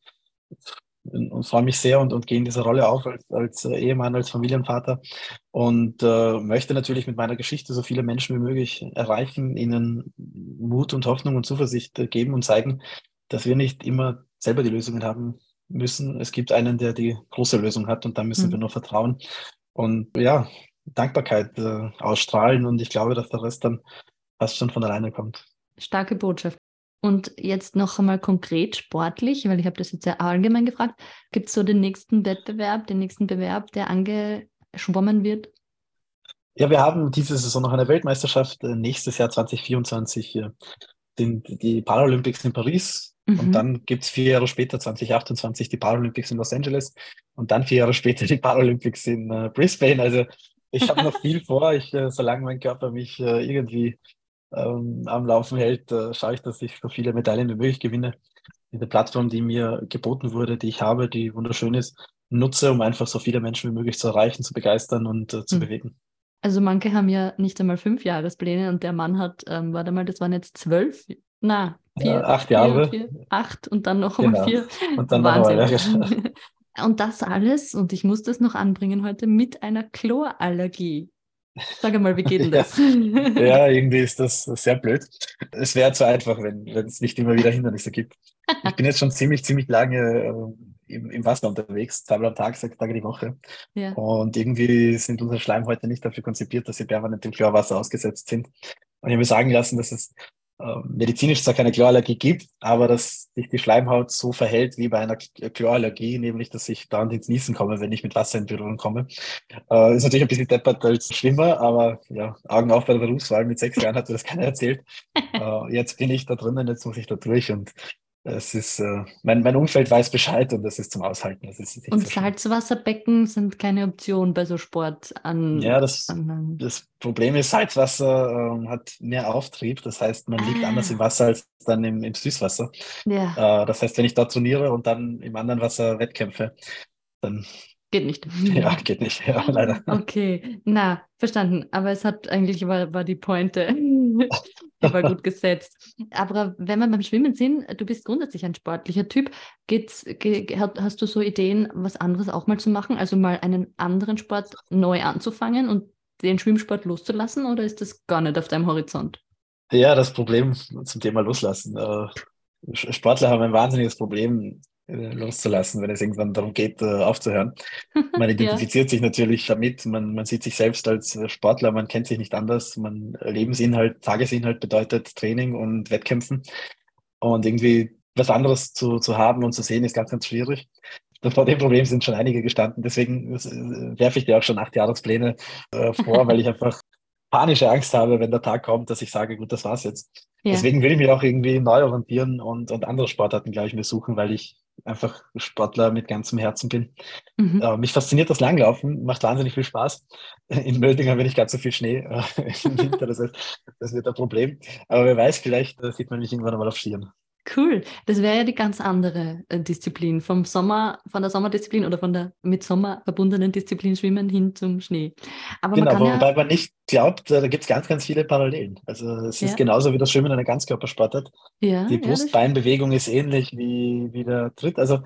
äh, und freue mich sehr und, und gehe in dieser Rolle auf als, als Ehemann, als Familienvater und äh, möchte natürlich mit meiner Geschichte so viele Menschen wie möglich erreichen, ihnen Mut und Hoffnung und Zuversicht geben und zeigen, dass wir nicht immer selber die Lösungen haben müssen. Es gibt einen, der die große Lösung hat und da müssen mhm. wir nur vertrauen. Und ja, Dankbarkeit äh, ausstrahlen und ich glaube, dass der Rest dann fast schon von alleine kommt. Starke Botschaft. Und jetzt noch einmal konkret sportlich, weil ich habe das jetzt sehr allgemein gefragt. Gibt es so den nächsten Wettbewerb, den nächsten Bewerb, der angeschwommen wird? Ja, wir haben diese Saison noch eine Weltmeisterschaft. Äh, nächstes Jahr 2024 sind die Paralympics in Paris. Mhm. Und dann gibt es vier Jahre später, 2028, die Paralympics in Los Angeles. Und dann vier Jahre später die Paralympics in äh, Brisbane. Also ich habe noch viel vor. Ich, äh, solange mein Körper mich äh, irgendwie ähm, am Laufen hält, äh, schaue ich, dass ich so viele Medaillen wie möglich gewinne. Diese Plattform, die mir geboten wurde, die ich habe, die wunderschön ist, nutze, um einfach so viele Menschen wie möglich zu erreichen, zu begeistern und äh, zu mhm. bewegen. Also manche haben ja nicht einmal fünf Jahrespläne und der Mann hat, ähm, warte mal, das waren jetzt zwölf, na, vier, ja, acht Jahre. Vier, acht und dann noch genau. vier. Und dann Wahnsinn. Noch mal, ja. Und das alles, und ich muss das noch anbringen heute, mit einer Chlorallergie. Sag mal, wie geht denn das? ja, ja, irgendwie ist das sehr blöd. Es wäre zu einfach, wenn, es nicht immer wieder Hindernisse gibt. Ich bin jetzt schon ziemlich, ziemlich lange äh, im, im Wasser unterwegs, zweimal am Tag, sechs Tage die Woche. Ja. Und irgendwie sind unsere Schleimhäute nicht dafür konzipiert, dass sie permanent dem Chlorwasser ausgesetzt sind. Und ich habe mir sagen lassen, dass es medizinisch zwar keine Chlorallergie gibt, aber dass sich die Schleimhaut so verhält wie bei einer Chlorallergie, nämlich dass ich da ins Niesen komme, wenn ich mit Wasser in Berührung komme. Äh, ist natürlich ein bisschen deppert als schlimmer, aber ja, Augen auf bei der Berufswahl. Mit sechs Jahren hat mir das keiner erzählt. äh, jetzt bin ich da drinnen, jetzt muss ich da durch und es ist, äh, mein, mein Umfeld weiß Bescheid und das ist zum Aushalten. Das ist und so Salzwasserbecken sind keine Option bei so Sport an. Ja, das, an, das Problem ist, Salzwasser äh, hat mehr Auftrieb. Das heißt, man liegt ah. anders im Wasser als dann im, im Süßwasser. Ja. Äh, das heißt, wenn ich da trainiere und dann im anderen Wasser Wettkämpfe, dann Geht nicht. Ja, geht nicht, ja, leider. Okay, na, verstanden. Aber es hat eigentlich war, war die Pointe. die war gut gesetzt. Aber wenn wir beim Schwimmen sind, du bist grundsätzlich ein sportlicher Typ. Geht's, ge, hast du so Ideen, was anderes auch mal zu machen? Also mal einen anderen Sport neu anzufangen und den Schwimmsport loszulassen oder ist das gar nicht auf deinem Horizont? Ja, das Problem zum Thema Loslassen. Äh, Sportler haben ein wahnsinniges Problem, loszulassen, wenn es irgendwann darum geht, äh, aufzuhören. Man identifiziert ja. sich natürlich damit, man, man sieht sich selbst als äh, Sportler, man kennt sich nicht anders, man Lebensinhalt, Tagesinhalt bedeutet Training und Wettkämpfen. Und irgendwie was anderes zu, zu haben und zu sehen, ist ganz, ganz schwierig. Vor dem Problem sind schon einige gestanden. Deswegen werfe ich dir auch schon acht Jahrespläne äh, vor, weil ich einfach panische Angst habe, wenn der Tag kommt, dass ich sage, gut, das war's jetzt. Ja. Deswegen will ich mich auch irgendwie neu orientieren und, und andere Sportarten gleich mir suchen, weil ich einfach Sportler mit ganzem Herzen bin. Mhm. Äh, mich fasziniert das Langlaufen, macht wahnsinnig viel Spaß. In Mölding haben wir nicht ganz so viel Schnee äh, im Winter, das, heißt, das wird ein Problem. Aber wer weiß, vielleicht äh, sieht man mich irgendwann einmal auf Skiern. Cool. Das wäre ja die ganz andere äh, Disziplin. Vom Sommer, von der Sommerdisziplin oder von der mit Sommer verbundenen Disziplin Schwimmen hin zum Schnee. Aber genau, man wobei ja man nicht glaubt, äh, da gibt es ganz, ganz viele Parallelen. Also es ja. ist genauso wie das Schwimmen eine Ganzkörpersportart. Ja, die Brustbeinbewegung ist ähnlich wie, wie der Tritt. Also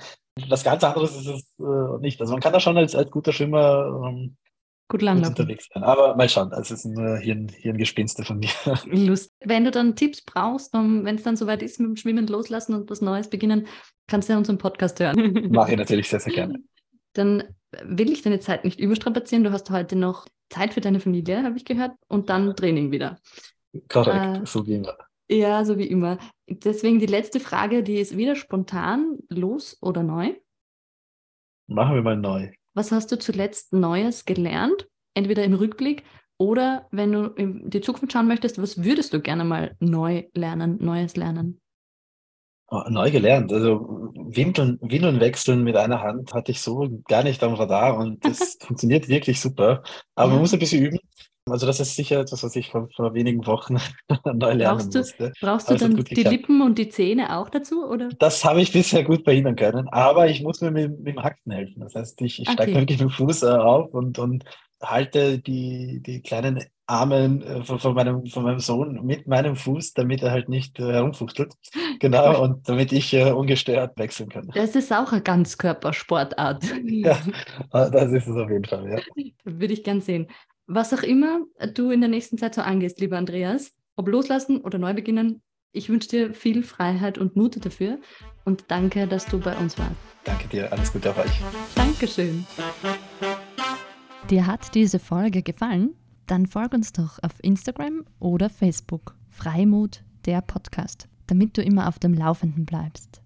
was ganz anderes ist es äh, nicht. Also man kann da schon als, als guter Schwimmer ähm, gut langlaufen. unterwegs sein. Aber mal schauen, also es ist nur Hirn, Hirngespinste von mir. Lust. Wenn du dann Tipps brauchst, um, wenn es dann soweit ist, mit dem Schwimmen loslassen und was Neues beginnen, kannst du ja unseren Podcast hören. Mache ich natürlich sehr, sehr gerne. Dann will ich deine Zeit nicht überstrapazieren. Du hast heute noch Zeit für deine Familie, habe ich gehört, und dann Training wieder. Korrekt, äh, so wie immer. Ja, so wie immer. Deswegen die letzte Frage, die ist wieder spontan, los oder neu? Machen wir mal neu. Was hast du zuletzt Neues gelernt? Entweder im Rückblick oder wenn du in die Zukunft schauen möchtest, was würdest du gerne mal neu lernen, Neues lernen? Oh, neu gelernt. Also Windeln, Windeln wechseln mit einer Hand hatte ich so gar nicht am Radar und das funktioniert wirklich super. Aber ja. man muss ein bisschen üben. Also das ist sicher etwas, was ich vor, vor wenigen Wochen neu lernen brauchst du, musste. Brauchst du dann die Lippen und die Zähne auch dazu? Oder? Das habe ich bisher gut verhindern können, aber ich muss mir mit, mit dem Hacken helfen. Das heißt, ich, ich okay. steige wirklich mit dem Fuß äh, auf und, und halte die, die kleinen Arme äh, von, von, meinem, von meinem Sohn mit meinem Fuß, damit er halt nicht äh, herumfuchtelt. Genau, und damit ich äh, ungestört wechseln kann. Das ist auch eine Ganzkörpersportart. Ja, das ist es auf jeden Fall, ja. Würde ich gern sehen. Was auch immer du in der nächsten Zeit so angehst, lieber Andreas, ob loslassen oder neu beginnen, ich wünsche dir viel Freiheit und Mut dafür und danke, dass du bei uns warst. Danke dir, alles Gute auf euch. Dankeschön. Dir hat diese Folge gefallen? Dann folg uns doch auf Instagram oder Facebook. Freimut, der Podcast, damit du immer auf dem Laufenden bleibst.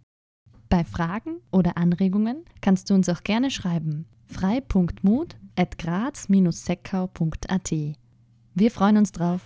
Bei Fragen oder Anregungen kannst du uns auch gerne schreiben. frei.mut at graz-seckau.at. Wir freuen uns drauf.